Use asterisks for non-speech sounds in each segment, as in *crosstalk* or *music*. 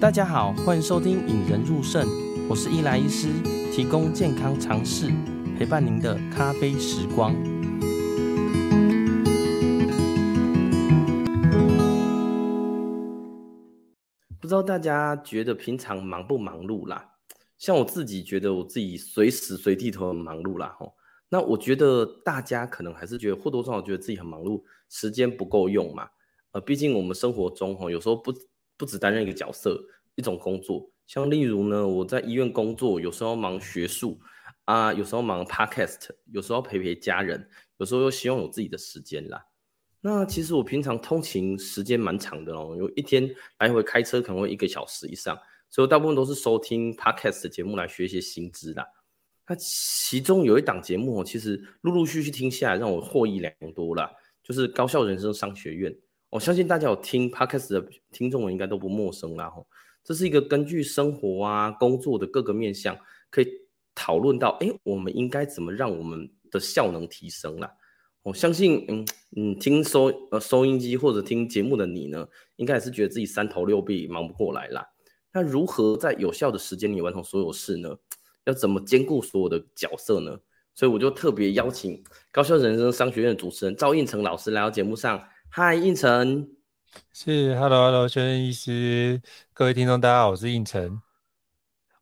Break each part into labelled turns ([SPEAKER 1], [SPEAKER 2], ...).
[SPEAKER 1] 大家好，欢迎收听《引人入胜》，我是伊莱医师，提供健康常识，陪伴您的咖啡时光。不知道大家觉得平常忙不忙碌啦？像我自己觉得我自己随时随地都很忙碌啦。吼，那我觉得大家可能还是觉得或多或少觉得自己很忙碌，时间不够用嘛。呃，毕竟我们生活中哈有时候不不只担任一个角色。一种工作，像例如呢，我在医院工作，有时候忙学术啊，有时候忙 podcast，有时候陪陪家人，有时候又希望有自己的时间啦。那其实我平常通勤时间蛮长的哦，有一天来回开车可能会一个小时以上，所以我大部分都是收听 podcast 的节目来学一些新知啦。那其中有一档节目，其实陆陆续续听下来，让我获益良多啦，就是高效人生商学院。我相信大家有听 podcast 的听众们应该都不陌生啦吼。这是一个根据生活啊、工作的各个面向，可以讨论到，哎，我们应该怎么让我们的效能提升啦？我相信，嗯嗯，听收呃收音机或者听节目的你呢，应该也是觉得自己三头六臂忙不过来啦。那如何在有效的时间里完成所有事呢？要怎么兼顾所有的角色呢？所以我就特别邀请高校人生商学院的主持人赵应成老师来到节目上。嗨，应成。
[SPEAKER 2] 是，Hello，Hello，轩任医师，各位听众，大家好，我是应成。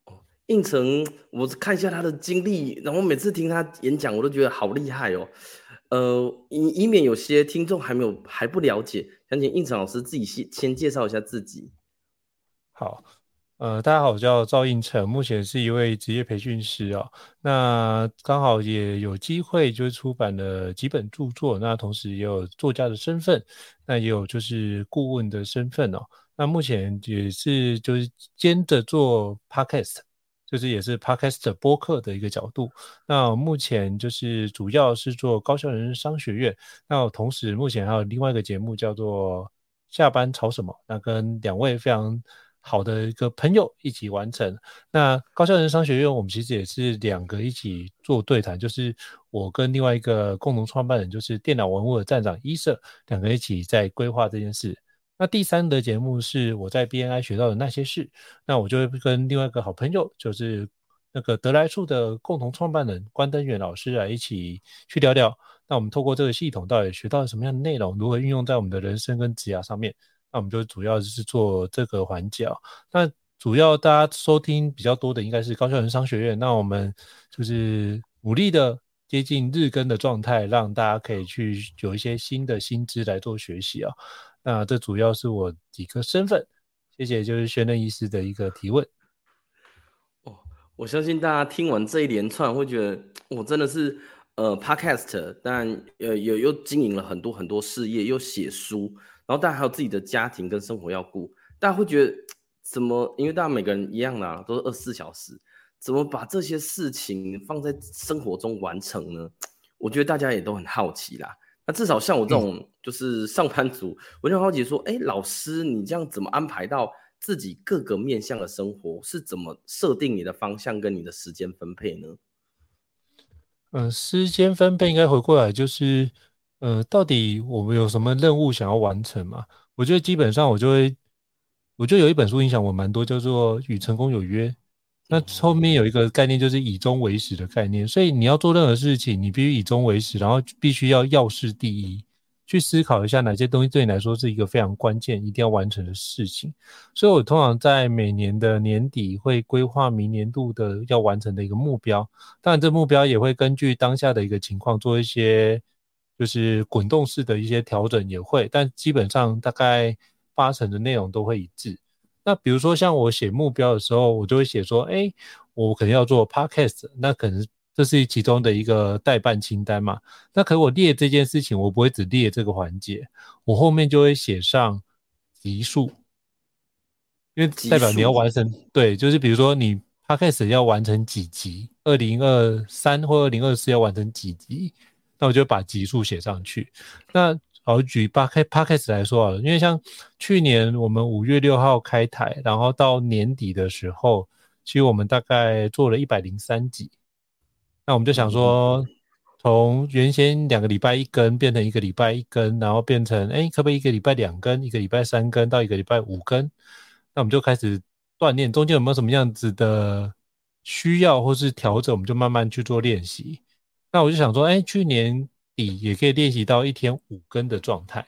[SPEAKER 1] 哦，胤丞，我看一下他的经历，然后每次听他演讲，我都觉得好厉害哦。呃，以以免有些听众还没有还不了解，想请应成老师自己先先介绍一下自己。
[SPEAKER 2] 好。呃，大家好，我叫赵应成，目前是一位职业培训师哦。那刚好也有机会，就是出版了几本著作，那同时也有作家的身份，那也有就是顾问的身份哦。那目前也是就是兼着做 podcast，就是也是 podcast 播客的一个角度。那目前就是主要是做高校人生商学院，那同时目前还有另外一个节目叫做下班吵什么，那跟两位非常。好的一个朋友一起完成。那高校人商学院，我们其实也是两个一起做对谈，就是我跟另外一个共同创办人，就是电脑文物的站长伊舍，两个一起在规划这件事。那第三的节目是我在 BNI 学到的那些事，那我就会跟另外一个好朋友，就是那个得来处的共同创办人关登远老师来一起去聊聊。那我们透过这个系统到底学到了什么样的内容，如何运用在我们的人生跟职涯上面？那我们就主要就是做这个环节。那主要大家收听比较多的应该是高效人商学院。那我们就是努力的接近日更的状态，让大家可以去有一些新的新知来做学习啊。那这主要是我几个身份。谢谢，就是宣任医师的一个提问。
[SPEAKER 1] 哦，我相信大家听完这一连串会觉得，我真的是呃，Podcast，但呃，有又经营了很多很多事业，又写书。然后大家还有自己的家庭跟生活要顾，大家会觉得怎么？因为大家每个人一样啦、啊，都是二十四小时，怎么把这些事情放在生活中完成呢？我觉得大家也都很好奇啦。那至少像我这种就是上班族，嗯、我就很好奇说，哎，老师，你这样怎么安排到自己各个面向的生活？是怎么设定你的方向跟你的时间分配呢？
[SPEAKER 2] 嗯，时间分配应该回过来就是。呃，到底我们有什么任务想要完成嘛？我觉得基本上我就会，我就有一本书影响我蛮多，叫做《与成功有约》。那后面有一个概念，就是以终为始的概念。所以你要做任何事情，你必须以终为始，然后必须要要事第一，去思考一下哪些东西对你来说是一个非常关键、一定要完成的事情。所以我通常在每年的年底会规划明年度的要完成的一个目标。当然，这目标也会根据当下的一个情况做一些。就是滚动式的一些调整也会，但基本上大概八成的内容都会一致。那比如说像我写目标的时候，我就会写说，哎，我可能要做 podcast，那可能这是其中的一个代办清单嘛。那可我列这件事情，我不会只列这个环节，我后面就会写上集数，因为代表你要完成。对，就是比如说你 podcast 要完成几集，二零二三或二零二四要完成几集。那我就把集数写上去。那好，举 Podcast 来说啊，因为像去年我们五月六号开台，然后到年底的时候，其实我们大概做了一百零三集。那我们就想说，从原先两个礼拜一根变成一个礼拜一根，然后变成哎，可不可以一个礼拜两根，一个礼拜三根到一个礼拜五根？那我们就开始锻炼，中间有没有什么样子的需要或是调整，我们就慢慢去做练习。那我就想说，哎，去年底也可以练习到一天五根的状态。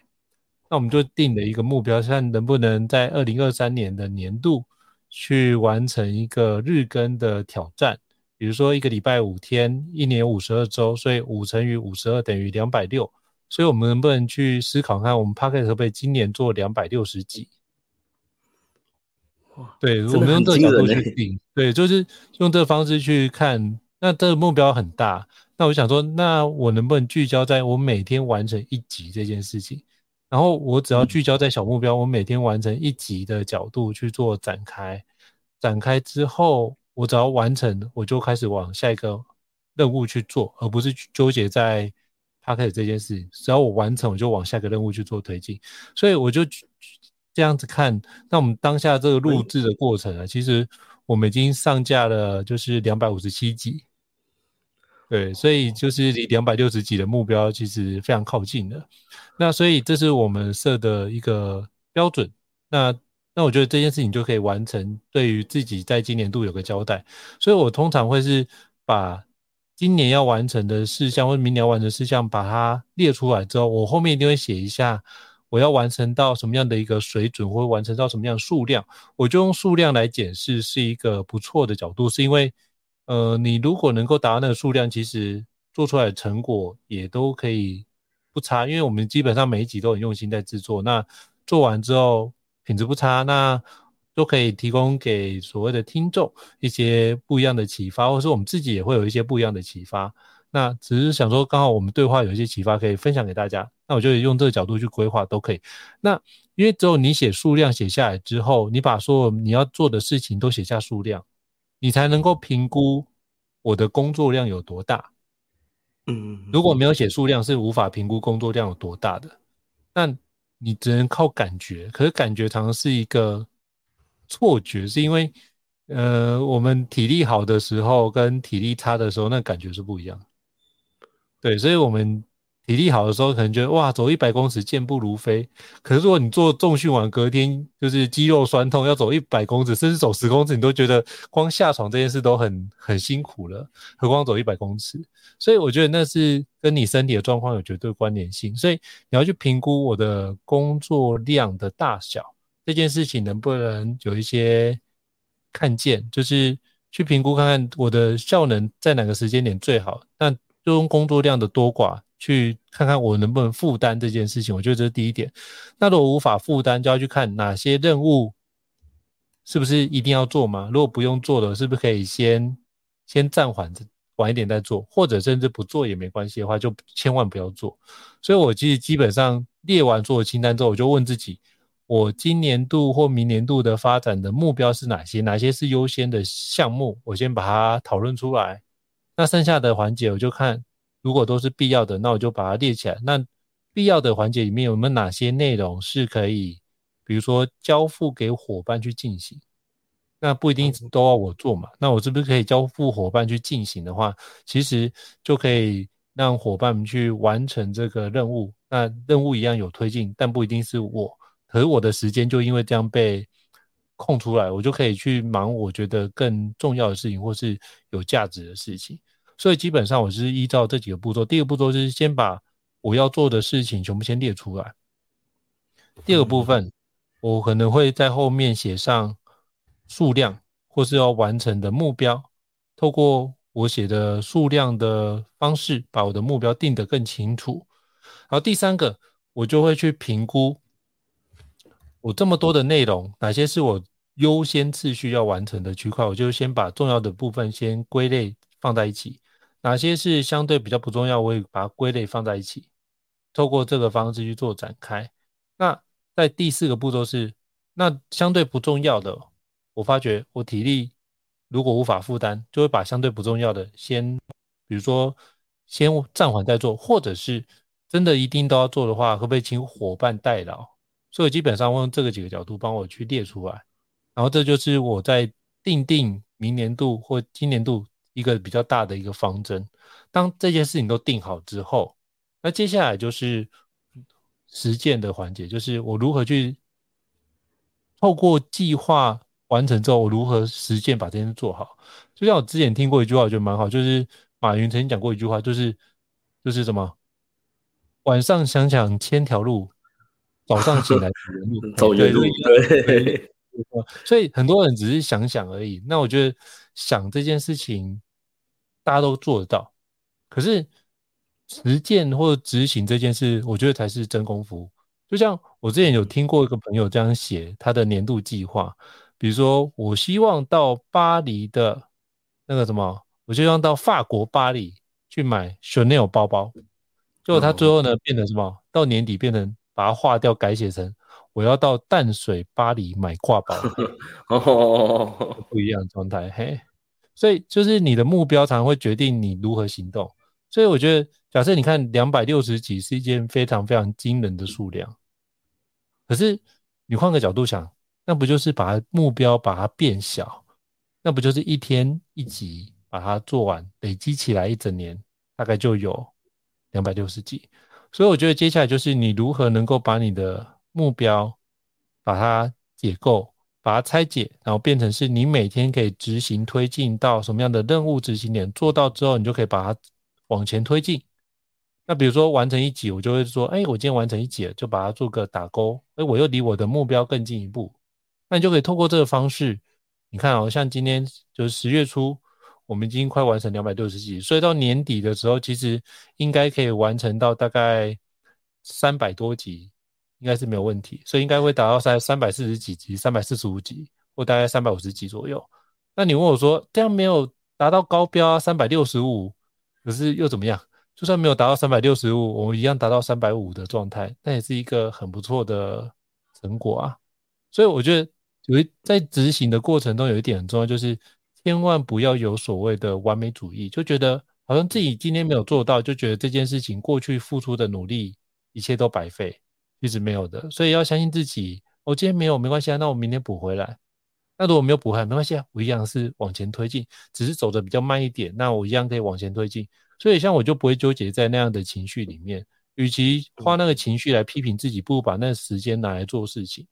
[SPEAKER 2] 那我们就定了一个目标，看能不能在二零二三年的年度去完成一个日更的挑战。比如说一个礼拜五天，一年五十二周，所以五乘以五十二等于两百六。所以我们能不能去思考看，我们 p o c k e t 可不可以今年做两百六十集？哇，对，我们用这个角度去定，对，就是用这个方式去看。那这个目标很大，那我想说，那我能不能聚焦在我每天完成一集这件事情？然后我只要聚焦在小目标，我每天完成一集的角度去做展开，展开之后。我只要完成，我就开始往下一个任务去做，而不是纠结在 Podcast 这件事情。只要我完成，我就往下一个任务去做推进。所以我就这样子看。那我们当下这个录制的过程啊，其实我们已经上架了，就是两百五十七集。对，所以就是离两百六十几的目标其实非常靠近的。那所以这是我们设的一个标准。那那我觉得这件事情就可以完成，对于自己在今年度有个交代。所以我通常会是把今年要完成的事项或明年要完成事项，把它列出来之后，我后面一定会写一下我要完成到什么样的一个水准，或完成到什么样的数量。我就用数量来检视是一个不错的角度，是因为呃，你如果能够达到那个数量，其实做出来的成果也都可以不差，因为我们基本上每一集都很用心在制作。那做完之后。品质不差，那都可以提供给所谓的听众一些不一样的启发，或是我们自己也会有一些不一样的启发。那只是想说，刚好我们对话有一些启发可以分享给大家，那我就用这个角度去规划都可以。那因为只有你写数量写下来之后，你把所有你要做的事情都写下数量，你才能够评估我的工作量有多大。嗯，如果没有写数量，是无法评估工作量有多大的。那你只能靠感觉，可是感觉常常是一个错觉，是因为，呃，我们体力好的时候跟体力差的时候，那感觉是不一样。对，所以我们。体力好的时候，可能觉得哇，走一百公尺健步如飞。可是如果你做重训完，隔天就是肌肉酸痛，要走一百公尺，甚至走十公尺，你都觉得光下床这件事都很很辛苦了，何况走一百公尺？所以我觉得那是跟你身体的状况有绝对关联性。所以你要去评估我的工作量的大小，这件事情能不能有一些看见，就是去评估看看我的效能在哪个时间点最好。那就用工作量的多寡。去看看我能不能负担这件事情，我觉得这是第一点。那如果无法负担，就要去看哪些任务是不是一定要做吗？如果不用做的，是不是可以先先暂缓着，晚一点再做，或者甚至不做也没关系的话，就千万不要做。所以我其实基本上列完做的清单之后，我就问自己，我今年度或明年度的发展的目标是哪些？哪些是优先的项目？我先把它讨论出来。那剩下的环节，我就看。如果都是必要的，那我就把它列起来。那必要的环节里面有没有哪些内容是可以，比如说交付给伙伴去进行？那不一定都要我做嘛。那我是不是可以交付伙伴去进行的话，其实就可以让伙伴们去完成这个任务。那任务一样有推进，但不一定是我。可是我的时间就因为这样被空出来，我就可以去忙我觉得更重要的事情，或是有价值的事情。所以基本上我是依照这几个步骤。第一个步骤就是先把我要做的事情全部先列出来。第二个部分，我可能会在后面写上数量或是要完成的目标。透过我写的数量的方式，把我的目标定得更清楚。然后第三个，我就会去评估我这么多的内容，哪些是我优先次序要完成的区块，我就先把重要的部分先归类放在一起。哪些是相对比较不重要，我也把它归类放在一起，透过这个方式去做展开。那在第四个步骤是，那相对不重要的，我发觉我体力如果无法负担，就会把相对不重要的先，比如说先暂缓再做，或者是真的一定都要做的话，会不会请伙伴代劳？所以基本上我用这个几个角度帮我去列出来，然后这就是我在定定明年度或今年度。一个比较大的一个方针。当这件事情都定好之后，那接下来就是实践的环节，就是我如何去透过计划完成之后，我如何实践把这件事做好。就像我之前听过一句话，我觉得蛮好，就是马云曾经讲过一句话，就是就是什么，晚上想想千条路，早上醒来 *laughs* 走原路，
[SPEAKER 1] 走原路，对。
[SPEAKER 2] 所以很多人只是想想而已。那我觉得想这件事情，大家都做得到。可是实践或执行这件事，我觉得才是真功夫。就像我之前有听过一个朋友这样写他的年度计划，比如说我希望到巴黎的那个什么，我希望到法国巴黎去买 Chanel 包包。结果他最后呢变成什么？到年底变成把它划掉，改写成。我要到淡水巴黎买挂包，*laughs* 哦，不一样的状态嘿，所以就是你的目标常常会决定你如何行动。所以我觉得，假设你看两百六十几是一件非常非常惊人的数量，可是你换个角度想，那不就是把目标把它变小？那不就是一天一集把它做完，累积起来一整年大概就有两百六十几。所以我觉得接下来就是你如何能够把你的目标，把它解构，把它拆解，然后变成是你每天可以执行推进到什么样的任务执行点，做到之后，你就可以把它往前推进。那比如说完成一集，我就会说，哎，我今天完成一集，就把它做个打勾，哎，我又离我的目标更进一步。那你就可以透过这个方式，你看哦，像今天就是十月初，我们已经快完成两百六十集，所以到年底的时候，其实应该可以完成到大概三百多集。应该是没有问题，所以应该会达到三三百四十几集、三百四十五集，或大概三百五十集左右。那你问我说，这样没有达到高标啊，三百六十五，可是又怎么样？就算没有达到三百六十五，我们一样达到三百五的状态，那也是一个很不错的成果啊。所以我觉得，有一在执行的过程中，有一点很重要，就是千万不要有所谓的完美主义，就觉得好像自己今天没有做到，就觉得这件事情过去付出的努力一切都白费。一直没有的，所以要相信自己。我、哦、今天没有没关系啊，那我明天补回来。那如果没有补回来，没关系啊，我一样是往前推进，只是走的比较慢一点。那我一样可以往前推进。所以像我就不会纠结在那样的情绪里面，与其花那个情绪来批评自己，不如把那个时间拿来做事情，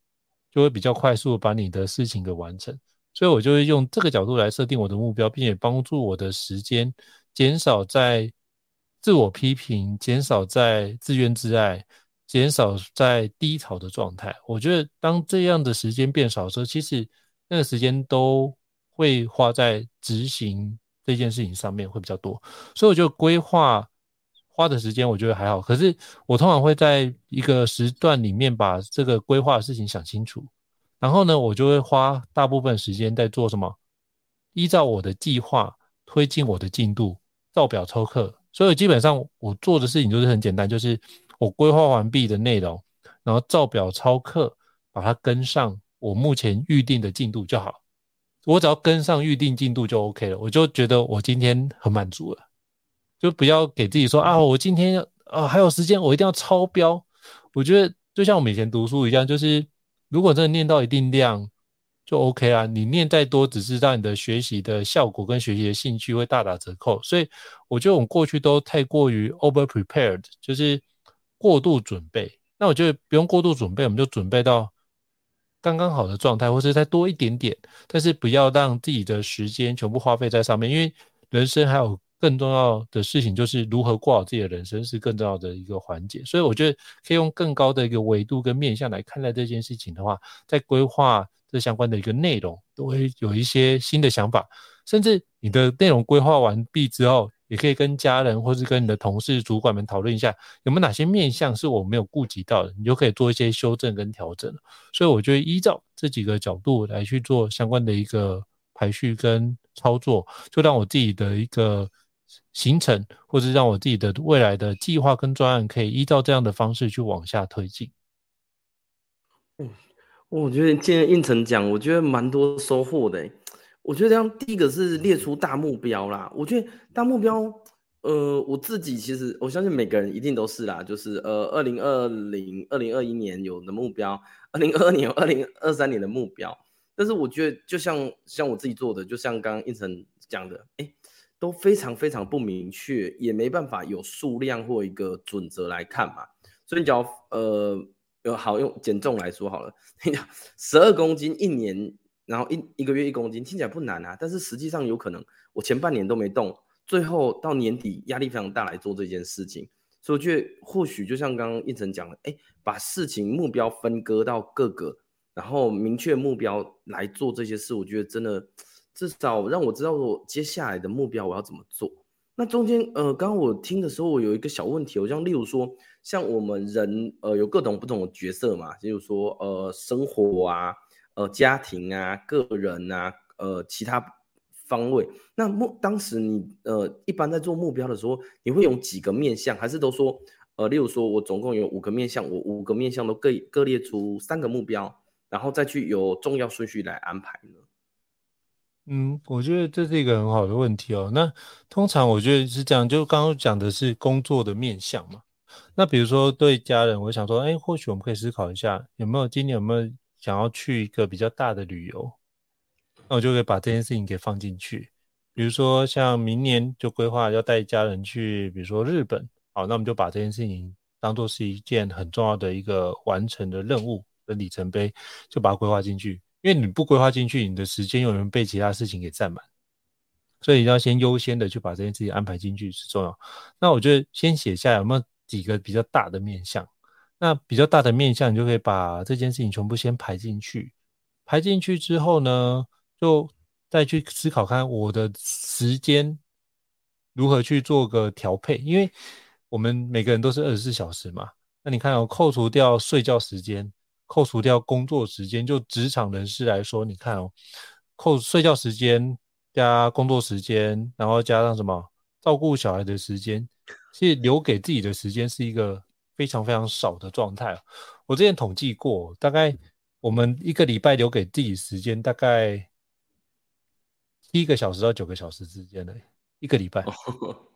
[SPEAKER 2] 就会比较快速把你的事情给完成。所以我就会用这个角度来设定我的目标，并且帮助我的时间减少在自我批评，减少在自怨自艾。减少在低潮的状态，我觉得当这样的时间变少的时候，其实那个时间都会花在执行这件事情上面会比较多，所以我就规划花的时间我觉得还好。可是我通常会在一个时段里面把这个规划的事情想清楚，然后呢，我就会花大部分时间在做什么？依照我的计划推进我的进度，照表抽课。所以基本上我做的事情就是很简单，就是。我规划完毕的内容，然后照表抄课，把它跟上我目前预定的进度就好。我只要跟上预定进度就 OK 了，我就觉得我今天很满足了。就不要给自己说啊，我今天啊还有时间，我一定要超标。我觉得就像我们以前读书一样，就是如果真的念到一定量就 OK 啊。你念再多，只是让你的学习的效果跟学习的兴趣会大打折扣。所以我觉得我们过去都太过于 over prepared，就是。过度准备，那我觉得不用过度准备，我们就准备到刚刚好的状态，或是再多一点点，但是不要让自己的时间全部花费在上面，因为人生还有更重要的事情，就是如何过好自己的人生是更重要的一个环节。所以我觉得可以用更高的一个维度跟面向来看待这件事情的话，在规划这相关的一个内容，都会有一些新的想法，甚至你的内容规划完毕之后。也可以跟家人或是跟你的同事、主管们讨论一下，有没有哪些面向是我没有顾及到的，你就可以做一些修正跟调整。所以我觉得依照这几个角度来去做相关的一个排序跟操作，就让我自己的一个行程，或是让我自己的未来的计划跟专案，可以依照这样的方式去往下推进。
[SPEAKER 1] 嗯，我觉得今天胤丞讲，我觉得蛮多收获的。我觉得这样，第一个是列出大目标啦。我觉得大目标，呃，我自己其实我相信每个人一定都是啦，就是呃，二零二零、二零二一年有的目标，二零二二年、二零二三年的目标。但是我觉得，就像像我自己做的，就像刚刚胤丞讲的，哎，都非常非常不明确，也没办法有数量或一个准则来看嘛。所以你，只要呃，有好用减重来说好了，你讲十二公斤一年，然后一一个月一公斤，听起来不难啊。但是实际上有可能，我前半年都没动，最后到年底压力非常大来做这件事情。所以我觉得或许就像刚刚胤丞讲的，哎，把事情目标分割到各个，然后明确目标来做这些事，我觉得真的至少让我知道我接下来的目标我要怎么做。那中间，呃，刚刚我听的时候，我有一个小问题，我像例如说，像我们人，呃，有各种不同的角色嘛，例如说，呃，生活啊，呃，家庭啊，个人啊，呃，其他方位。那目当时你，呃，一般在做目标的时候，你会有几个面向，还是都说，呃，例如说我总共有五个面向，我五个面向都各各列出三个目标，然后再去有重要顺序来安排呢？
[SPEAKER 2] 嗯，我觉得这是一个很好的问题哦。那通常我觉得是这样，就刚刚讲的是工作的面向嘛。那比如说对家人，我想说，哎，或许我们可以思考一下，有没有今年有没有想要去一个比较大的旅游？那我就可以把这件事情给放进去。比如说像明年就规划要带家人去，比如说日本，好，那我们就把这件事情当做是一件很重要的一个完成的任务的里程碑，就把它规划进去。因为你不规划进去，你的时间有人被其他事情给占满，所以要先优先的去把这件事情安排进去是重要。那我觉得先写下有没有几个比较大的面向？那比较大的面向，你就可以把这件事情全部先排进去。排进去之后呢，就再去思考看我的时间如何去做个调配。因为我们每个人都是二十四小时嘛，那你看哦，扣除掉睡觉时间。扣除掉工作时间，就职场人士来说，你看哦，扣睡觉时间加工作时间，然后加上什么照顾小孩的时间，其实留给自己的时间是一个非常非常少的状态。我之前统计过，大概我们一个礼拜留给自己时间大概七个小时到九个小时之间的一个礼拜，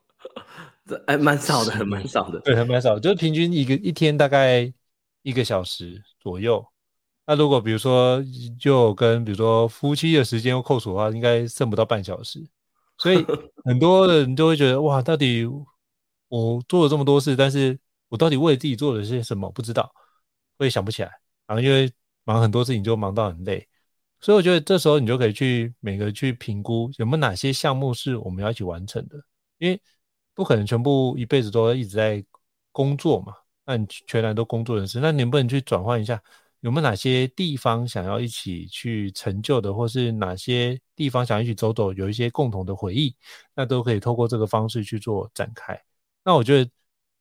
[SPEAKER 2] *laughs*
[SPEAKER 1] 这还蛮少的，还蛮少的，
[SPEAKER 2] 对，还蛮少，就是平均一个一天大概一个小时左右，那如果比如说就跟比如说夫妻的时间又扣除的话，应该剩不到半小时。所以 *laughs* 很多人就会觉得哇，到底我做了这么多事，但是我到底为自己做了些什么？不知道，会想不起来。然后因为忙很多事情就忙到很累，所以我觉得这时候你就可以去每个去评估有没有哪些项目是我们要一起完成的，因为不可能全部一辈子都一直在工作嘛。那你全然都工作人士，那你能不能去转换一下？有没有哪些地方想要一起去成就的，或是哪些地方想一起走走，有一些共同的回忆，那都可以透过这个方式去做展开。那我觉得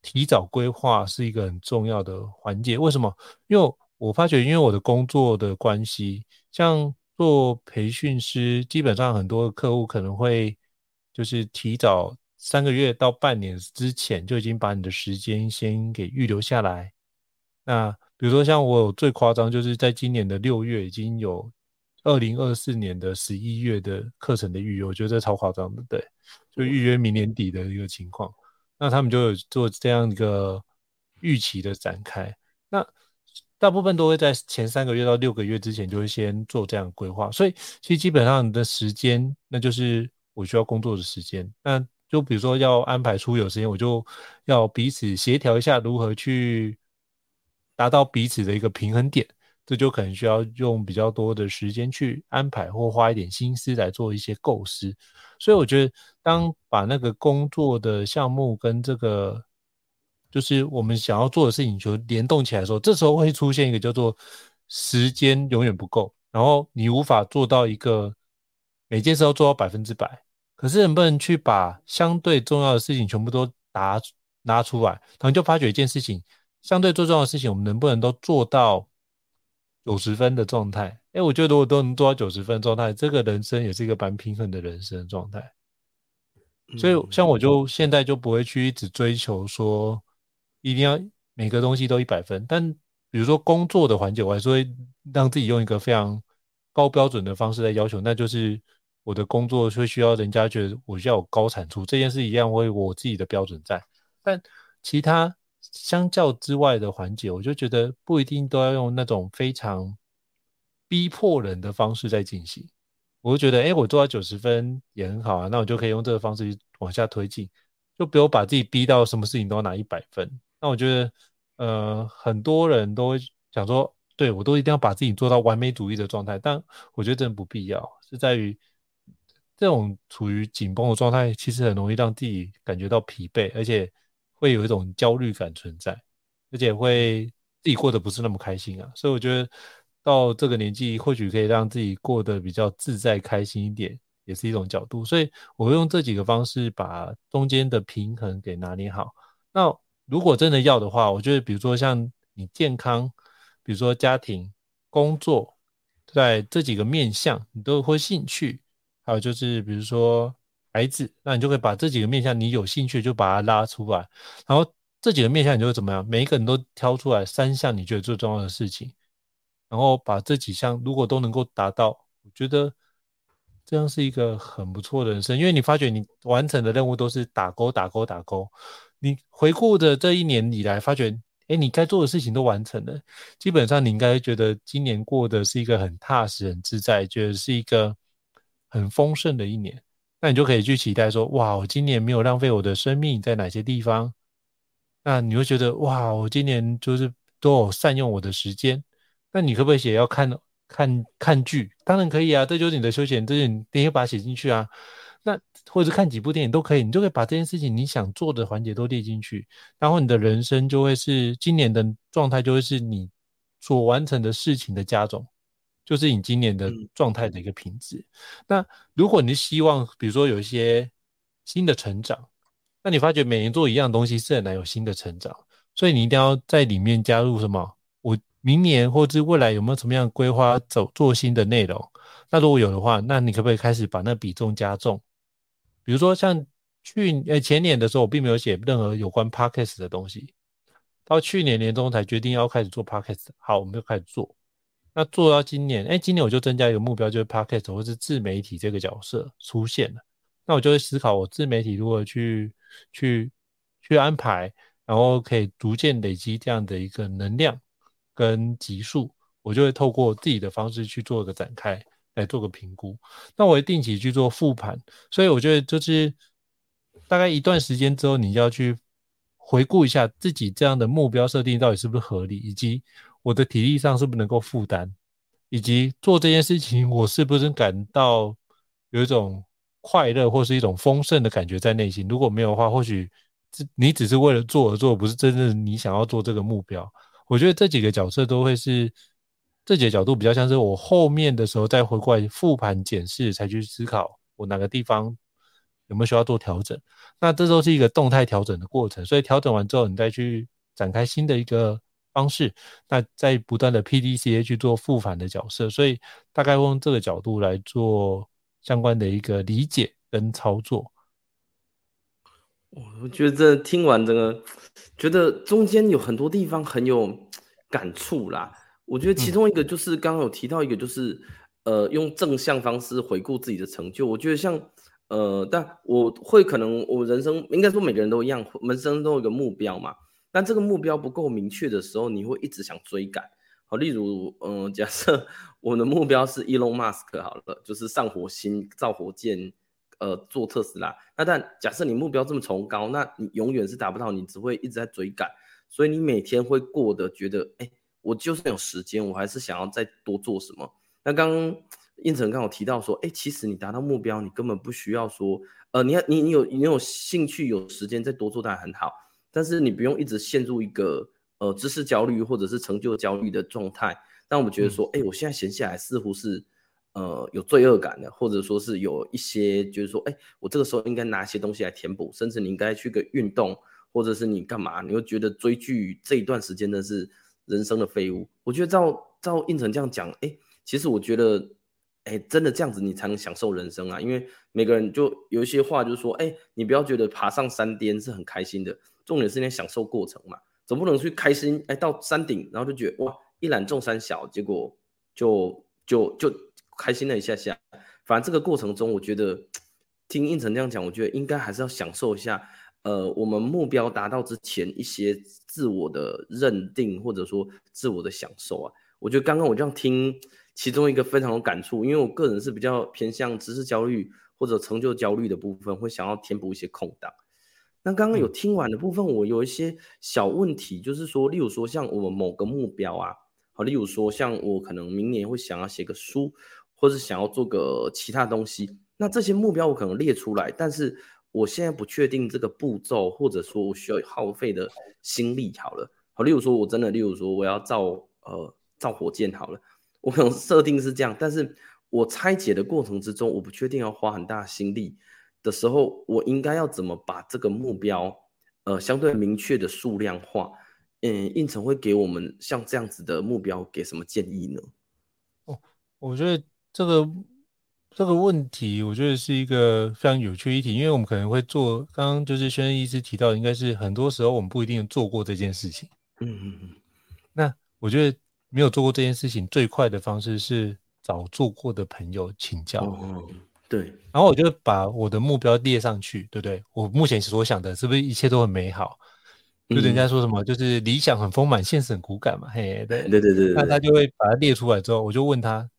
[SPEAKER 2] 提早规划是一个很重要的环节。为什么？因为我发觉，因为我的工作的关系，像做培训师，基本上很多客户可能会就是提早。三个月到半年之前就已经把你的时间先给预留下来。那比如说像我有最夸张，就是在今年的六月已经有二零二四年的十一月的课程的预约，我觉得这超夸张的，对，就预约明年底的一个情况。那他们就有做这样一个预期的展开。那大部分都会在前三个月到六个月之前就会先做这样规划。所以其实基本上你的时间，那就是我需要工作的时间。那就比如说要安排出游时间，我就要彼此协调一下如何去达到彼此的一个平衡点，这就可能需要用比较多的时间去安排，或花一点心思来做一些构思。所以我觉得，当把那个工作的项目跟这个就是我们想要做的事情就联动起来的时候，这时候会出现一个叫做时间永远不够，然后你无法做到一个每件事都做到百分之百。可是能不能去把相对重要的事情全部都拿拿出来，然后就发觉一件事情，相对最重要的事情，我们能不能都做到九十分的状态？哎，我觉得如果都能做到九十分状态，这个人生也是一个蛮平衡的人生的状态。所以像我就现在就不会去一直追求说一定要每个东西都一百分，但比如说工作的环节，我还是会让自己用一个非常高标准的方式来要求，那就是。我的工作会需要人家觉得我需要有高产出，这件事一样会有我自己的标准在。但其他相较之外的环节，我就觉得不一定都要用那种非常逼迫人的方式在进行。我会觉得，哎，我做到九十分也很好啊，那我就可以用这个方式去往下推进，就不用把自己逼到什么事情都要拿一百分。那我觉得，呃，很多人都会想说，对，我都一定要把自己做到完美主义的状态，但我觉得真的不必要，是在于这种处于紧绷的状态，其实很容易让自己感觉到疲惫，而且会有一种焦虑感存在，而且会自己过得不是那么开心啊。所以我觉得。到这个年纪，或许可以让自己过得比较自在、开心一点，也是一种角度。所以，我会用这几个方式把中间的平衡给拿捏好。那如果真的要的话，我觉得，比如说像你健康，比如说家庭、工作，在这几个面向，你都会兴趣，还有就是比如说孩子，那你就可以把这几个面向你有兴趣，就把它拉出来。然后这几个面向，你就会怎么样？每一个人都挑出来三项你觉得最重要的事情。然后把这几项如果都能够达到，我觉得这样是一个很不错的人生，因为你发觉你完成的任务都是打勾、打勾、打勾。你回顾的这一年以来，发觉，哎，你该做的事情都完成了，基本上你应该觉得今年过的是一个很踏实、很自在，觉得是一个很丰盛的一年。那你就可以去期待说，哇，我今年没有浪费我的生命在哪些地方？那你会觉得，哇，我今年就是都有善用我的时间。那你可不可以写要看看看剧？当然可以啊，这就是你的休闲，这是你可以把它写进去啊。那或者看几部电影都可以，你就可以把这件事情你想做的环节都列进去，然后你的人生就会是今年的状态，就会是你所完成的事情的加总，就是你今年的状态的一个品质。嗯。那如果你希望，比如说有一些新的成长，那你发觉每年做一样东西是很难有新的成长，所以你一定要在里面加入什么？我。明年或者未来有没有什么样规划走做新的内容？那如果有的话，那你可不可以开始把那比重加重？比如说像去呃前年的时候，我并没有写任何有关 Podcast 的东西，到去年年中才决定要开始做 Podcast。好，我们就开始做。那做到今年，哎，今年我就增加一个目标，就是 Podcast 或是自媒体这个角色出现了。那我就会思考我自媒体如何去去去安排，然后可以逐渐累积这样的一个能量。跟级数，我就会透过自己的方式去做个展开，来做个评估。那我会定期去做复盘，所以我觉得就是大概一段时间之后，你就要去回顾一下自己这样的目标设定到底是不是合理，以及我的体力上是不是能够负担，以及做这件事情我是不是感到有一种快乐或是一种丰盛的感觉在内心。如果没有的话，或许这你只是为了做而做，不是真正你想要做这个目标。我觉得这几个角色都会是这几个角度比较像是我后面的时候再回过来复盘检视，才去思考我哪个地方有没有需要做调整。那这都是一个动态调整的过程，所以调整完之后，你再去展开新的一个方式，那再不断的 PDCA 去做复盘的角色。所以大概会用这个角度来做相关的一个理解跟操作。
[SPEAKER 1] 我觉得这听完这个，觉得中间有很多地方很有感触啦。我觉得其中一个就是刚刚有提到一个，就是呃，用正向方式回顾自己的成就。我觉得像呃，但我会可能我人生应该说每个人都一样，人生都有一个目标嘛。但这个目标不够明确的时候，你会一直想追赶。好，例如嗯、呃，假设 *laughs* 我的目标是 Elon Musk 好了，就是上火星造火箭。呃，做特斯拉，那但假设你目标这么崇高，那你永远是达不到，你只会一直在追赶，所以你每天会过得觉得，哎，我就算有时间，我还是想要再多做什么。那刚刚应成刚有提到说，哎，其实你达到目标，你根本不需要说，呃，你你你有你有兴趣有时间再多做当然很好，但是你不用一直陷入一个呃知识焦虑或者是成就焦虑的状态。但我们觉得说，哎，我现在闲下来似乎是。呃，有罪恶感的，或者说是有一些，就是说，哎，我这个时候应该拿些东西来填补，甚至你应该去个运动，或者是你干嘛，你会觉得追剧这一段时间的是人生的废物。我觉得照照应成这样讲，哎，其实我觉得，哎，真的这样子你才能享受人生啊，因为每个人就有一些话就是说，哎，你不要觉得爬上山巅是很开心的，重点是你享受过程嘛，总不能去开心，哎，到山顶然后就觉得哇，一览众山小，结果就就就。就开心了一下下，反正这个过程中，我觉得听应成这样讲，我觉得应该还是要享受一下。呃，我们目标达到之前一些自我的认定，或者说自我的享受啊。我觉得刚刚我这样听，其中一个非常有感触，因为我个人是比较偏向知识焦虑或者成就焦虑的部分，会想要填补一些空档。那刚刚有听完的部分，我有一些小问题，就是说，例如说像我们某个目标啊，好，例如说像我可能明年会想要写个书，或是想要做个其他东西，那这些目标我可能列出来，但是我现在不确定这个步骤，或者说我需要耗费的心力，好了。好，例如说，我真的，例如说，我要造呃造火箭好了，我可能设定是这样，但是我拆解的过程之中，我不确定要花很大心力的时候，我应该要怎么把这个目标呃相对明确的数量化？嗯，胤丞会给我们像这样子的目标给什么建议呢？
[SPEAKER 2] 哦，我觉得这个这个问题，我觉得是一个非常有趣的议题，因为我们可能会做，刚刚就是轩医师提到，应该是很多时候我们不一定做过这件事情。嗯嗯嗯，那我觉得没有做过这件事情，最快的方式是找做过的朋友请教。
[SPEAKER 1] 哦，对。
[SPEAKER 2] 然后我就把我的目标列上去，对不对？我目前所想的是不是一切都很美好？就人家说什么，就是理想很丰满，现实很骨感嘛。嘿，对
[SPEAKER 1] 对对对。
[SPEAKER 2] 那他就会把它列出来之后，我就问他，我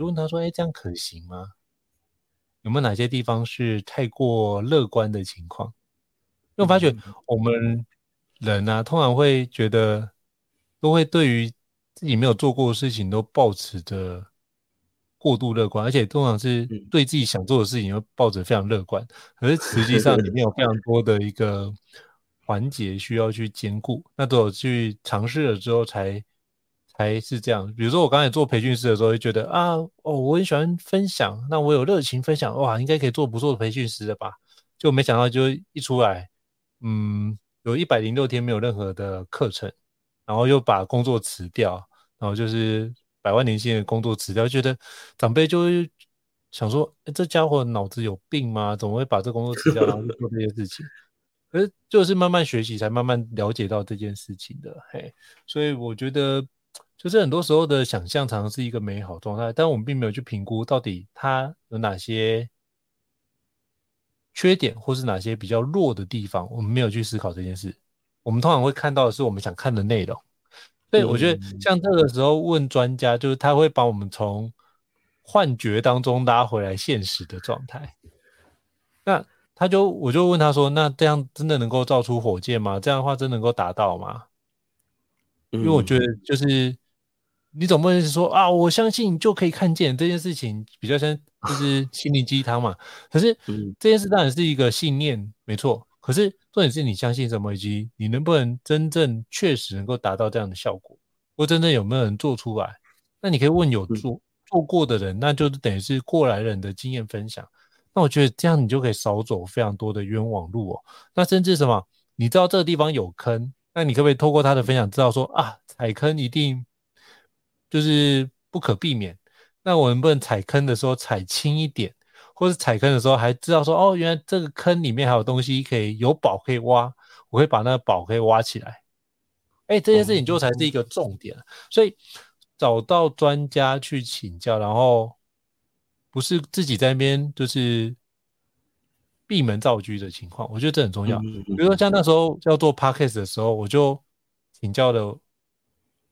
[SPEAKER 2] 就问他说：“哎，这样可行吗？有没有哪些地方是太过乐观的情况？”因为我发觉我们。人啊，通常会觉得，都会对于自己没有做过的事情都抱持着过度乐观，而且通常是对自己想做的事情又抱着非常乐观。可是实际上里面有非常多的一个环节需要去兼顾，那都有去尝试了之后才还是这样。比如说我刚才做培训师的时候，就觉得啊，哦，我很喜欢分享，那我有热情分享，哇，应该可以做不错的培训师的吧？就没想到就一出来，嗯。有一百零六天没有任何的课程，然后又把工作辞掉，然后就是百万年薪的工作辞掉，觉得长辈就会想说：“，这家伙脑子有病吗？怎么会把这工作辞掉，然后去做这些事情？”可是就是慢慢学习，才慢慢了解到这件事情的。嘿，所以我觉得，就是很多时候的想象常常是一个美好状态，但我们并没有去评估到底它有哪些。缺点或是哪些比较弱的地方，我们没有去思考这件事。我们通常会看到的是我们想看的内容。所以我觉得像这个时候问专家，就是他会把我们从幻觉当中拉回来现实的状态。那他就我就问他说：“那这样真的能够造出火箭吗？这样的话真能够达到吗？”因为我觉得就是。你总不能说啊，我相信就可以看见这件事情，比较像 *laughs* 就是心灵鸡汤嘛。可是这件事当然是一个信念，没错。可是重点是你相信什么，以及你能不能真正确实能够达到这样的效果，或真正有没有人做出来？那你可以问有做做过的人，那就是等于是过来人的经验分享。那我觉得这样你就可以少走非常多的冤枉路哦。那甚至什么，你知道这个地方有坑，那你可不可以透过他的分享知道说啊，踩坑一定。就是不可避免，那我能不能踩坑的时候踩轻一点，或者踩坑的时候还知道说，哦，原来这个坑里面还有东西可以有宝可以挖，我会把那个宝可以挖起来。哎，这件事情就才是一个重点。嗯、所以找到专家去请教，然后不是自己在那边就是闭门造车的情况，我觉得这很重要。比如说像那时候要做 Podcast 的时候，我就请教了。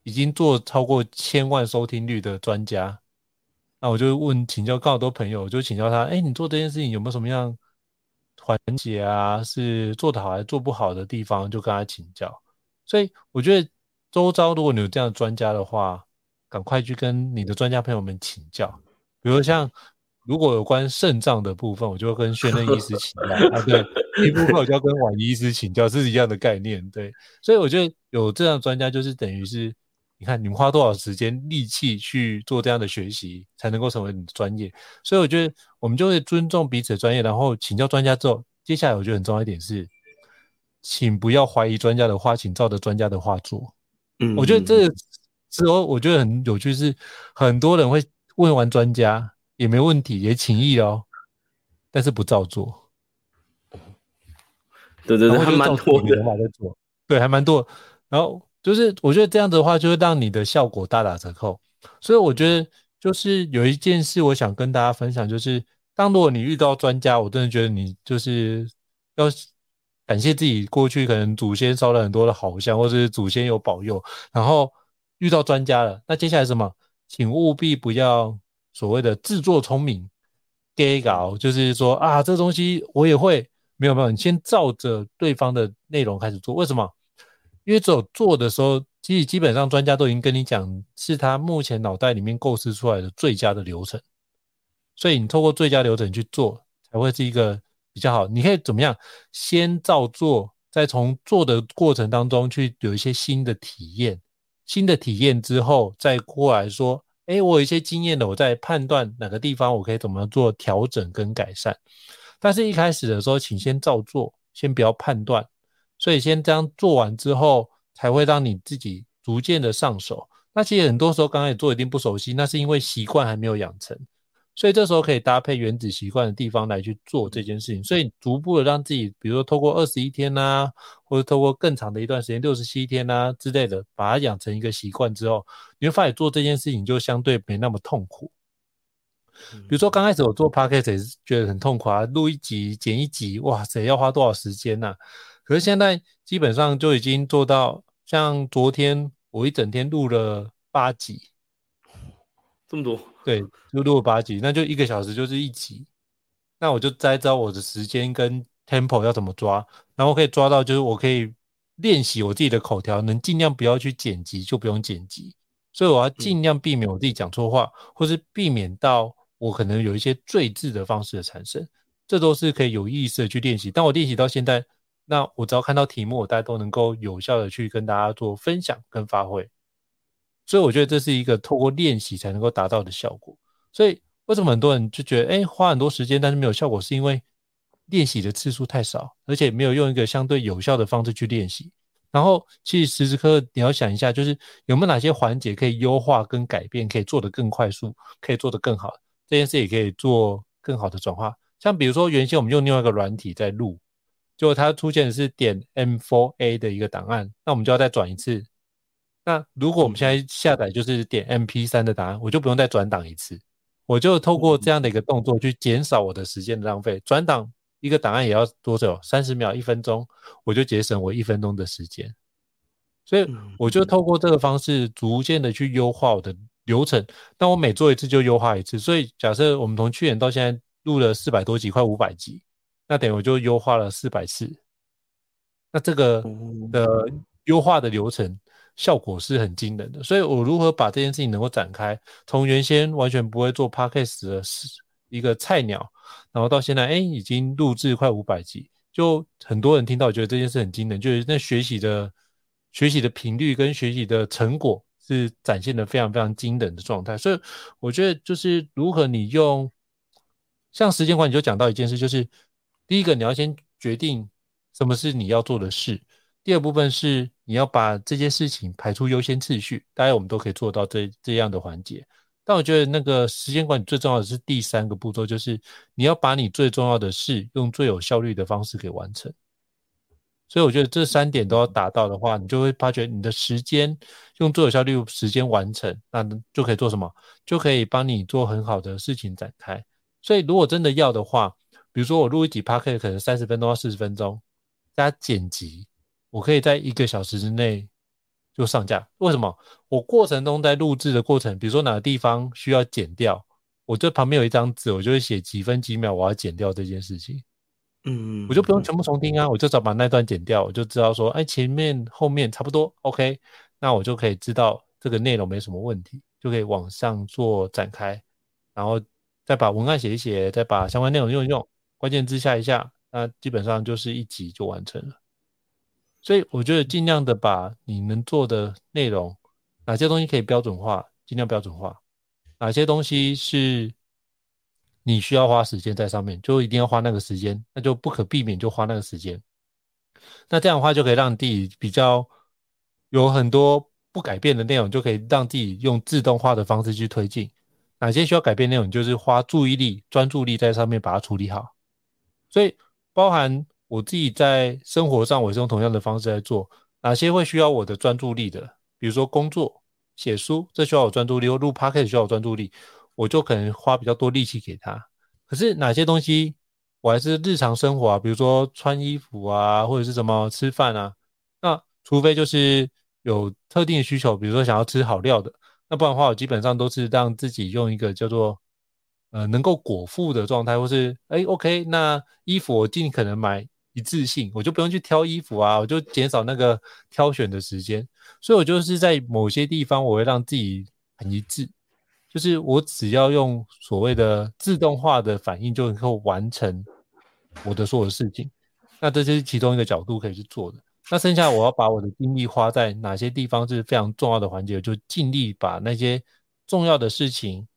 [SPEAKER 2] 已经做超过千万收听率的专家，那我就问请教更多朋友，我就请教他，哎，你做这件事情有没有什么样环节啊，是做得好还是做不好的地方，就跟他请教。所以我觉得周遭如果你有这样的专家的话，赶快去跟你的专家朋友们请教。比如像如果有关肾脏的部分，我就会跟宣任医师请教啊，对，一部分我就要跟婉仪医师请教，这是一样的概念，对。所以我觉得有这样的专家，就是等于是。你看，你们花多少时间、力气去做这样的学习，才能够成为你的专业？所以我觉得，我们就会尊重彼此的专业，然后请教专家之后，接下来我觉得很重要一点是，请不要怀疑专家的话，请照着专家的话做。嗯，我觉得这个时候我觉得很有趣，是很多人会问完专家也没问题，也请益哦，但是不照做。
[SPEAKER 1] 对对对，还蛮多的。
[SPEAKER 2] 对，还蛮多。然后。就是我觉得这样子的话，就会让你的效果大打折扣。所以我觉得，就是有一件事我想跟大家分享，就是当如果你遇到专家，我真的觉得你就是要感谢自己过去可能祖先烧了很多的好香，或者是祖先有保佑，然后遇到专家了，那接下来什么？请务必不要所谓的自作聪明，给稿，就是说啊，这东西我也会，没有没有，你先照着对方的内容开始做。为什么？因为只有做的时候，其实基本上专家都已经跟你讲，是他目前脑袋里面构思出来的最佳的流程，所以你透过最佳流程去做，才会是一个比较好。你可以怎么样？先照做，再从做的过程当中去有一些新的体验。新的体验之后，再过来说，诶，我有一些经验了，我在判断哪个地方我可以怎么做调整跟改善。但是一开始的时候，请先照做，先不要判断。所以先这样做完之后，才会让你自己逐渐的上手。那其实很多时候刚开始做一定不熟悉，那是因为习惯还没有养成。所以这时候可以搭配原子习惯的地方来去做这件事情，所以逐步的让自己，比如说透过二十一天呐、啊，或者透过更长的一段时间，六十七天呐、啊、之类的，把它养成一个习惯之后，你会发现做这件事情就相对没那么痛苦。比如说刚开始我做 Podcast 也是觉得很痛苦啊，录一集剪一集，哇塞，要花多少时间呐、啊？可是现在基本上就已经做到，像昨天我一整天录了八集。
[SPEAKER 1] 这么多，
[SPEAKER 2] 对，就录了八集，那就一个小时就是一集，那我就再找我的时间跟 tempo 要怎么抓，然后可以抓到，就是我可以练习我自己的口条，能尽量不要去剪辑，就不用剪辑，所以我要尽量避免我自己讲错话，嗯、或是避免到我可能有一些赘字的方式的产生，这都是可以有意识的去练习。当我练习到现在，那我只要看到题目，我大家都能够有效的去跟大家做分享跟发挥。所以我觉得这是一个透过练习才能够达到的效果。所以为什么很多人就觉得，哎，花很多时间但是没有效果，是因为练习的次数太少，而且没有用一个相对有效的方式去练习。然后，其实时时刻刻你要想一下，就是有没有哪些环节可以优化跟改变，可以做得更快速，可以做得更好。这件事也可以做更好的转化。像比如说，原先我们用另外一个软体在录，结果它出现的是点 M4A 的一个档案，那我们就要再转一次。那如果我们现在下载就是点 MP 三的答案，我就不用再转档一次，我就透过这样的一个动作去减少我的时间的浪费。转档一个档案也要多久？三十秒、一分钟，我就节省我一分钟的时间。所以我就透过这个方式，逐渐的去优化我的流程。那我每做一次就优化一次。所以假设我们从去年到现在录了四百多集，快五百集，那等于我就优化了四百次。那这个的优化的流程。效果是很惊人的，所以我如何把这件事情能够展开，从原先完全不会做 Podcast 的一个菜鸟，然后到现在，哎，已经录制快五百集，就很多人听到觉得这件事很惊人，就是那学习的学习的频率跟学习的成果是展现的非常非常惊人的状态，所以我觉得就是如何你用像时间管理就讲到一件事，就是第一个你要先决定什么是你要做的事。第二部分是你要把这些事情排出优先次序，大概我们都可以做到这这样的环节。但我觉得那个时间管理最重要的是第三个步骤，就是你要把你最重要的事用最有效率的方式给完成。所以我觉得这三点都要达到的话，你就会发觉你的时间用最有效率时间完成，那就可以做什么？就可以帮你做很好的事情展开。所以如果真的要的话，比如说我录一集 Podcast 可能三十分钟到四十分钟，加剪辑。我可以在一个小时之内就上架。为什么？我过程中在录制的过程，比如说哪个地方需要剪掉，我这旁边有一张纸，我就会写几分几秒我要剪掉这件事情。嗯，我就不用全部重听啊，我就只要把那段剪掉，我就知道说，哎，前面后面差不多，OK，那我就可以知道这个内容没什么问题，就可以往上做展开，然后再把文案写一写，再把相关内容用一用，关键字下一下，那基本上就是一集就完成了。所以我觉得尽量的把你能做的内容，哪些东西可以标准化，尽量标准化；哪些东西是你需要花时间在上面，就一定要花那个时间，那就不可避免就花那个时间。那这样的话就可以让自己比较有很多不改变的内容，就可以让自己用自动化的方式去推进。哪些需要改变内容，就是花注意力、专注力在上面把它处理好。所以包含。我自己在生活上，我是用同样的方式来做。哪些会需要我的专注力的？比如说工作、写书，这需要我专注力；或录 podcast 需要我专注力，我就可能花比较多力气给他。可是哪些东西我还是日常生活啊？比如说穿衣服啊，或者是什么吃饭啊？那除非就是有特定的需求，比如说想要吃好料的，那不然的话，我基本上都是让自己用一个叫做呃能够果腹的状态，或是哎 OK，那衣服我尽可能买一致性，我就不用去挑衣服啊，我就减少那个挑选的时间，所以我就是在某些地方我会让自己很一致，就是我只要用所谓的自动化的反应就能够完成我的所有事情。那这就是其中一个角度可以去做的。那剩下我要把我的精力花在哪些地方是非常重要的环节，就尽力把那些重要的事情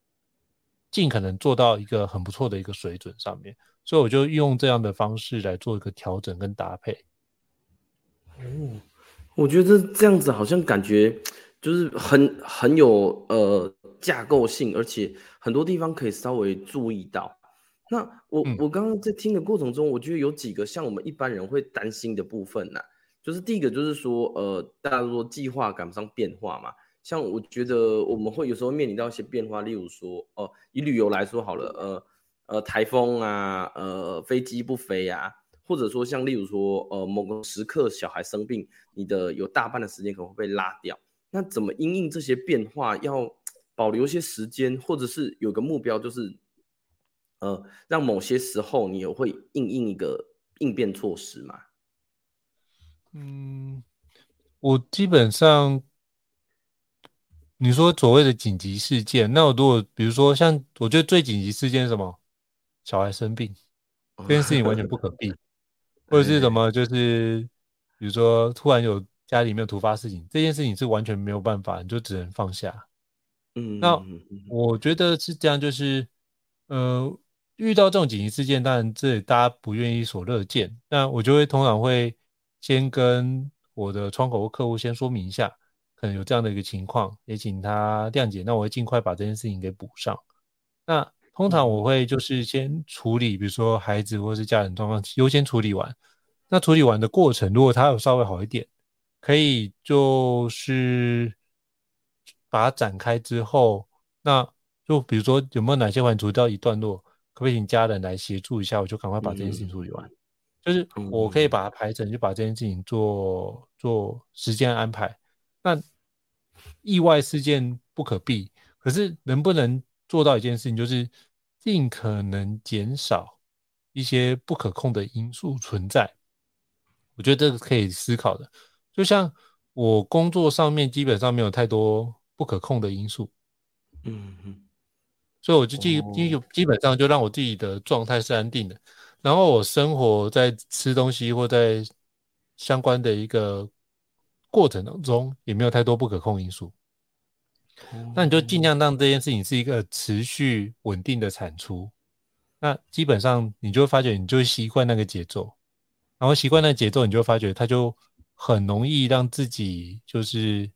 [SPEAKER 2] 尽可能做到一个很不错的一个水准上面。所以我就用这样的方式来做一个调整跟搭配。
[SPEAKER 1] 哦，我觉得这样子好像感觉就是很很有呃架构性，而且很多地方可以稍微注意到。那我我刚刚在听的过程中，我觉得有几个像我们一般人会担心的部分呢、啊，就是第一个就是说，呃，大家说计划赶不上变化嘛。像我觉得我们会有时候面临到一些变化，例如说，哦、呃，以旅游来说好了，呃呃，台风啊，呃，飞机不飞啊，或者说像例如说，呃，某个时刻小孩生病，你的有大半的时间可能会被拉掉。那怎么因应这些变化，要保留一些时间，或者是有个目标，就是。呃，让某些时候你有会应应一个应变措施嘛？
[SPEAKER 2] 嗯，我基本上，你说所谓的紧急事件，那我如果比如说像我觉得最紧急事件是什么？小孩生病，这件事情完全不可避，*laughs* 或者是什么？就是比如说突然有家里面有突发事情，这件事情是完全没有办法，你就只能放下。嗯，那我觉得是这样，就是呃。遇到这种紧急事件，当然这里大家不愿意所乐见。那我就会通常会先跟我的窗口或客户先说明一下，可能有这样的一个情况，也请他谅解。那我会尽快把这件事情给补上。那通常我会就是先处理，比如说孩子或是家人状况优先处理完。那处理完的过程，如果他有稍微好一点，可以就是把它展开之后，那就比如说有没有哪些环节处到一段落。可不可以请家人来协助一下？我就赶快把这件事情处理完。嗯、就是我可以把它排成，就把这件事情做做时间安排。那意外事件不可避，可是能不能做到一件事情，就是尽可能减少一些不可控的因素存在。我觉得这个可以思考的。就像我工作上面基本上没有太多不可控的因素。嗯嗯。所以我就基基基本上就让我自己的状态是安定的，然后我生活在吃东西或在相关的一个过程当中，也没有太多不可控因素。那你就尽量让这件事情是一个持续稳定的产出。那基本上你就会发觉，你就会习惯那个节奏，然后习惯那个节奏，你就发觉它就很容易让自己就是。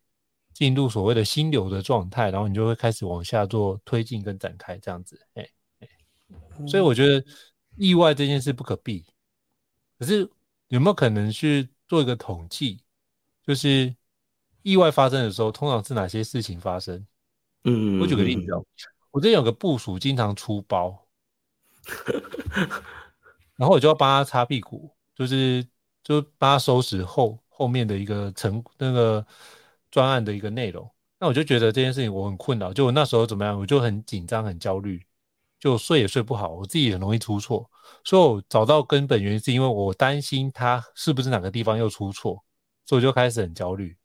[SPEAKER 2] 进入所谓的心流的状态，然后你就会开始往下做推进跟展开这样子，哎哎，所以我觉得意外这件事不可避，可是有没有可能去做一个统计，就是意外发生的时候，通常是哪些事情发生？嗯，我举个例子哦，我这边有个部署经常出包，*laughs* 然后我就要帮他擦屁股，就是就帮他收拾后后面的一个成那个。专案的一个内容，那我就觉得这件事情我很困扰，就我那时候怎么样，我就很紧张、很焦虑，就睡也睡不好，我自己也很容易出错，所以我找到根本原因是因为我担心他是不是哪个地方又出错，所以我就开始很焦虑。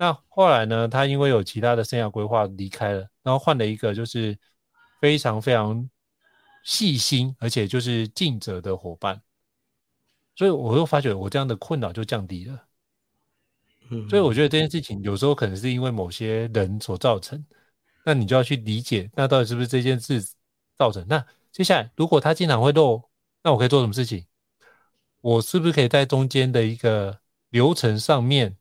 [SPEAKER 2] 那后来呢，他因为有其他的生涯规划离开了，然后换了一个就是非常非常细心而且就是尽责的伙伴，所以我又发觉我这样的困扰就降低了。所以我觉得这件事情有时候可能是因为某些人所造成，那你就要去理解，那到底是不是这件事造成？那接下来如果他经常会漏，那我可以做什么事情？我是不是可以在中间的一个流程上面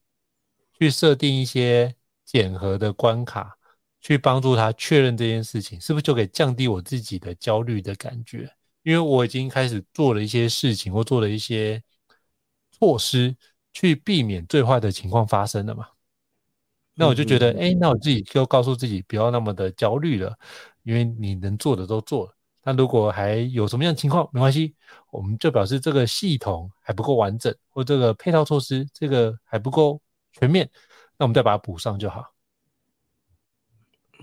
[SPEAKER 2] 去设定一些检核的关卡，去帮助他确认这件事情，是不是就可以降低我自己的焦虑的感觉？因为我已经开始做了一些事情，或做了一些措施。去避免最坏的情况发生了嘛？那我就觉得，哎，那我自己就告诉自己不要那么的焦虑了，因为你能做的都做了。那如果还有什么样的情况，没关系，我们就表示这个系统还不够完整，或这个配套措施这个还不够全面。那我们再把它补上就好。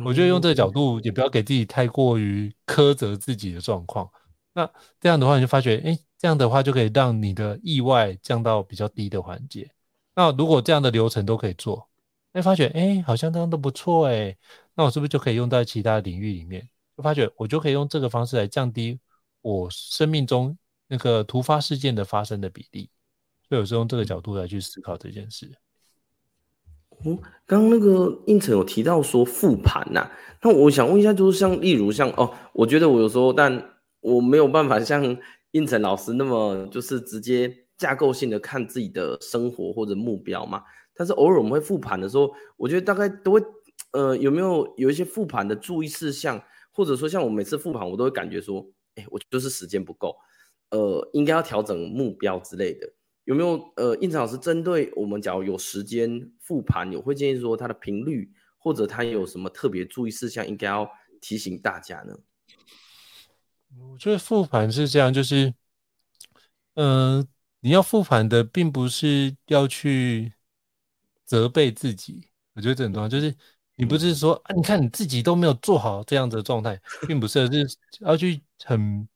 [SPEAKER 2] 我觉得用这个角度，也不要给自己太过于苛责自己的状况。那这样的话，你就发觉，哎，这样的话就可以让你的意外降到比较低的环节。那如果这样的流程都可以做，哎，发觉，哎，好像这样都不错，哎，那我是不是就可以用在其他领域里面？就发觉，我就可以用这个方式来降低我生命中那个突发事件的发生的比例。所以，有时候用这个角度来去思考这件事。
[SPEAKER 1] 刚刚那个胤丞有提到说复盘呐，那我想问一下，就是像例如像哦，我觉得我有时候，但我没有办法像胤丞老师那么就是直接架构性的看自己的生活或者目标嘛。但是偶尔我们会复盘的时候，我觉得大概都会呃有没有有一些复盘的注意事项，或者说像我每次复盘，我都会感觉说，哎，我就是时间不够，呃，应该要调整目标之类的。有没有呃，胤丞老师针对我们，假如有时间复盘，有会建议说他的频率，或者他有什么特别注意事项，应该要提醒大家呢？
[SPEAKER 2] 我觉得复盘是这样，就是，嗯、你要复盘的，并不是要去责备自己，我觉得这很重要，就是你不是说啊，你看你自己都没有做好这样子的状态，并不是，是要去很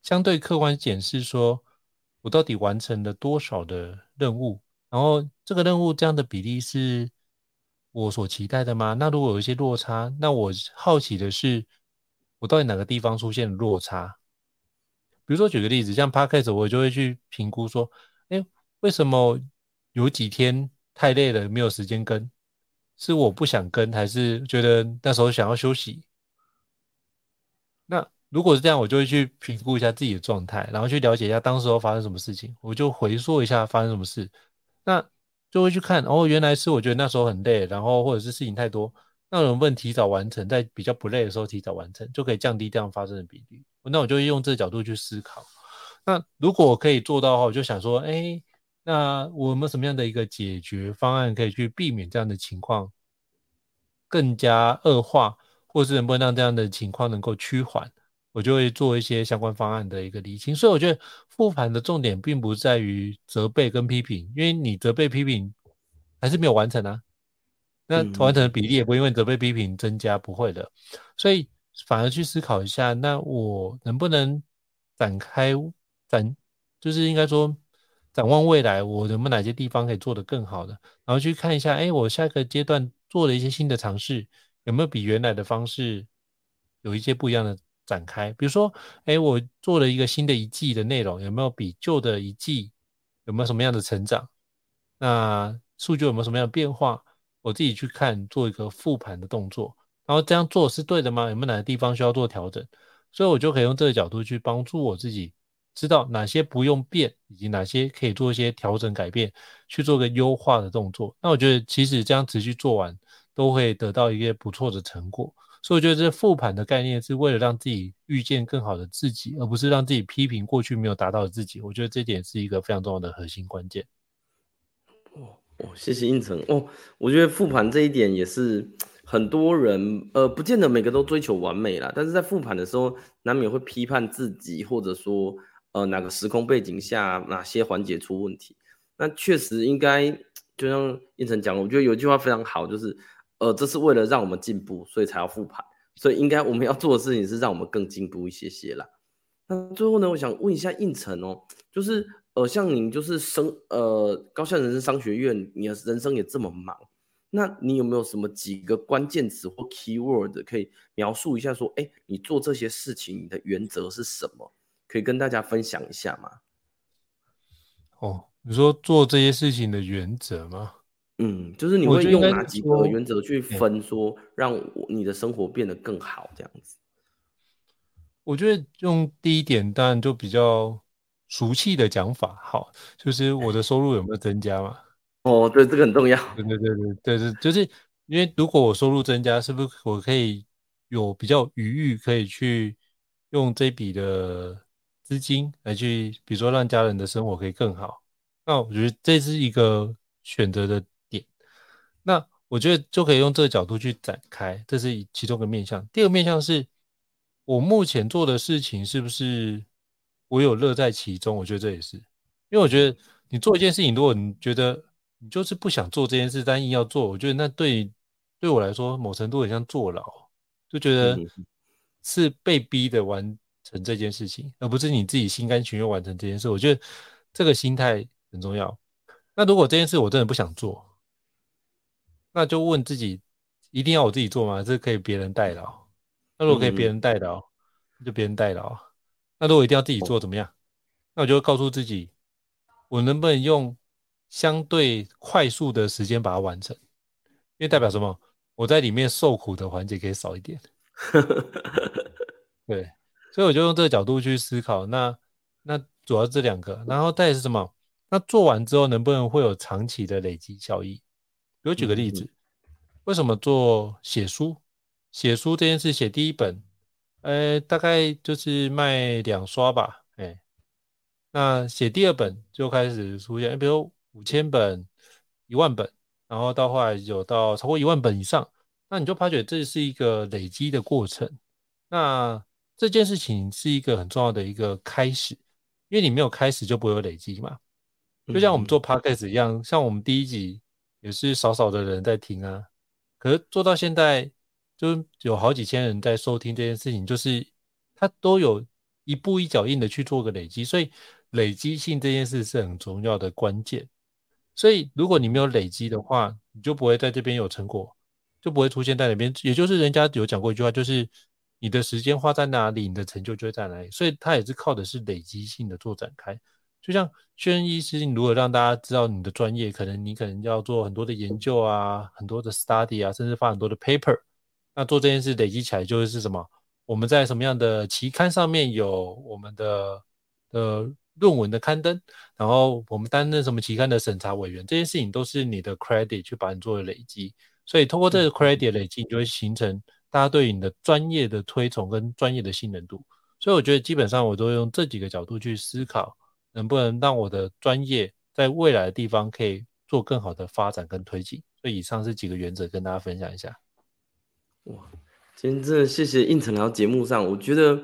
[SPEAKER 2] 相对客观检视说。我到底完成了多少的任务？然后这个任务这样的比例是我所期待的吗？那如果有一些落差，那我好奇的是，我到底哪个地方出现了落差？比如说举个例子，像 Podcast，我就会去评估说，哎，为什么有几天太累了，没有时间更？是我不想更，还是觉得那时候想要休息？那？如果是这样，我就会去评估一下自己的状态，然后去了解一下当时候发生什么事情，我就回溯一下发生什么事，那就会去看哦，原来是我觉得那时候很累，然后或者是事情太多，那能不能提早完成，在比较不累的时候提早完成，就可以降低这样发生的比例。那我就用这个角度去思考。那如果我可以做到的话，我就想说，哎，那我们什么样的一个解决方案可以去避免这样的情况更加恶化，或是能不能让这样的情况能够趋缓？我就会做一些相关方案的一个厘清，所以我觉得复盘的重点并不在于责备跟批评，因为你责备批评还是没有完成啊，那完成的比例也不会因为责备批评增加，不会的，所以反而去思考一下，那我能不能展开展，就是应该说展望未来，我能不能哪些地方可以做得更好的，然后去看一下，哎，我下一个阶段做了一些新的尝试，有没有比原来的方式有一些不一样的。展开，比如说，哎，我做了一个新的一季的内容，有没有比旧的一季有没有什么样的成长？那数据有没有什么样的变化？我自己去看，做一个复盘的动作，然后这样做是对的吗？有没有哪个地方需要做调整？所以我就可以用这个角度去帮助我自己，知道哪些不用变，以及哪些可以做一些调整改变，去做个优化的动作。那我觉得，其实这样持续做完，都会得到一个不错的成果。所以我觉得这复盘的概念是为了让自己遇见更好的自己，而不是让自己批评过去没有达到的自己。我觉得这点是一个非常重要的核心关键。
[SPEAKER 1] 哦哦，谢谢应成哦。我觉得复盘这一点也是很多人呃，不见得每个都追求完美啦，但是在复盘的时候，难免会批判自己，或者说呃哪个时空背景下哪些环节出问题。那确实应该就像应成讲，我觉得有一句话非常好，就是。呃，这是为了让我们进步，所以才要复盘。所以应该我们要做的事情是让我们更进步一些些啦。那最后呢，我想问一下胤丞哦，就是呃，像您就是生呃高效人生商学院，你的人生也这么忙，那你有没有什么几个关键词或 keyword 可以描述一下？说，哎，你做这些事情你的原则是什么？可以跟大家分享一下吗？
[SPEAKER 2] 哦，你说做这些事情的原则吗？
[SPEAKER 1] 嗯，就是你会用哪几个原则去分，说让我你的生活变得更好这样子？
[SPEAKER 2] 我觉得用第一点当然就比较俗气的讲法，好，就是我的收入有没有增加嘛？*laughs*
[SPEAKER 1] 哦，对，这个很重要。
[SPEAKER 2] 对对对对对对，就是因为如果我收入增加，是不是我可以有比较余裕，可以去用这笔的资金来去，比如说让家人的生活可以更好？那我觉得这是一个选择的。那我觉得就可以用这个角度去展开，这是其中一个面向。第二个面向是，我目前做的事情是不是我有乐在其中？我觉得这也是，因为我觉得你做一件事情，如果你觉得你就是不想做这件事，但硬要做，我觉得那对对我来说，某程度很像坐牢，就觉得是被逼的完成这件事情，而不是你自己心甘情愿完成这件事。我觉得这个心态很重要。那如果这件事我真的不想做，那就问自己，一定要我自己做吗？这可以别人代劳。那如果可以别人代劳，那就别人代劳。那如果一定要自己做，怎么样？那我就会告诉自己，我能不能用相对快速的时间把它完成？因为代表什么？我在里面受苦的环节可以少一点。*laughs* 对，所以我就用这个角度去思考。那那主要这两个，然后再是什么？那做完之后能不能会有长期的累积效益？比如举个例子，为什么做写书？写书这件事，写第一本。呃，大概就是卖两刷吧，哎，那写第二本就开始出现，比如五千本、一万本，然后到后来有到超过一万本以上，那你就发觉这是一个累积的过程。那这件事情是一个很重要的一个开始，因为你没有开始就不会有累积嘛。就像我们做 podcast 一样，像我们第一集也是少少的人在听啊，可是做到现在。就有好几千人在收听这件事情，就是他都有一步一脚印的去做个累积，所以累积性这件事是很重要的关键。所以如果你没有累积的话，你就不会在这边有成果，就不会出现在那边。也就是人家有讲过一句话，就是你的时间花在哪里，你的成就就在哪里。所以他也是靠的是累积性的做展开。就像轩任医师，如果让大家知道你的专业，可能你可能要做很多的研究啊，很多的 study 啊，甚至发很多的 paper。那做这件事累积起来就是什么？我们在什么样的期刊上面有我们的呃论文的刊登，然后我们担任什么期刊的审查委员，这些事情都是你的 credit 去把你做的累积。所以通过这个 credit 累积，你就会形成大家对你的专业的推崇跟专业的信任度。所以我觉得基本上我都用这几个角度去思考，能不能让我的专业在未来的地方可以做更好的发展跟推进。所以以上是几个原则跟大家分享一下。
[SPEAKER 1] 哇，今天真的谢谢应承来到节目上。我觉得，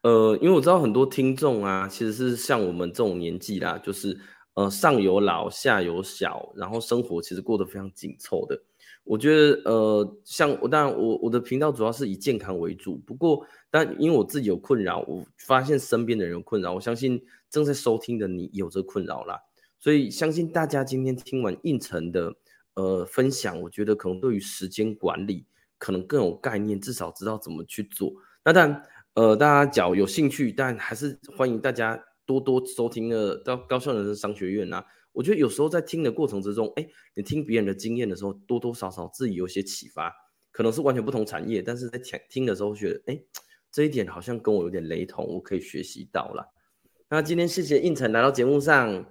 [SPEAKER 1] 呃，因为我知道很多听众啊，其实是像我们这种年纪啦，就是呃上有老下有小，然后生活其实过得非常紧凑的。我觉得，呃，像我当然我我的频道主要是以健康为主，不过但因为我自己有困扰，我发现身边的人有困扰，我相信正在收听的你有这困扰啦。所以相信大家今天听完胤丞的呃分享，我觉得可能对于时间管理。可能更有概念，至少知道怎么去做。那当然，呃，大家只要有兴趣，但还是欢迎大家多多收听的高高校人生商学院啊。我觉得有时候在听的过程之中，哎，你听别人的经验的时候，多多少少自己有些启发，可能是完全不同产业，但是在听听的时候觉得，哎，这一点好像跟我有点雷同，我可以学习到了。那今天谢谢胤丞来到节目上，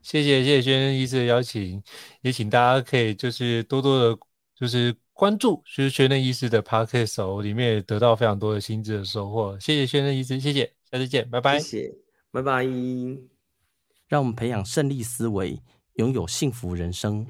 [SPEAKER 2] 谢谢谢谢轩任医师的邀请，也请大家可以就是多多的，就是。关注就是轩任医师的 Podcast 里面也得到非常多的心智的收获。谢谢轩任医师，谢谢，下次见，拜拜。
[SPEAKER 1] 谢谢，拜拜。让我们培养胜利思维，拥有幸福人生。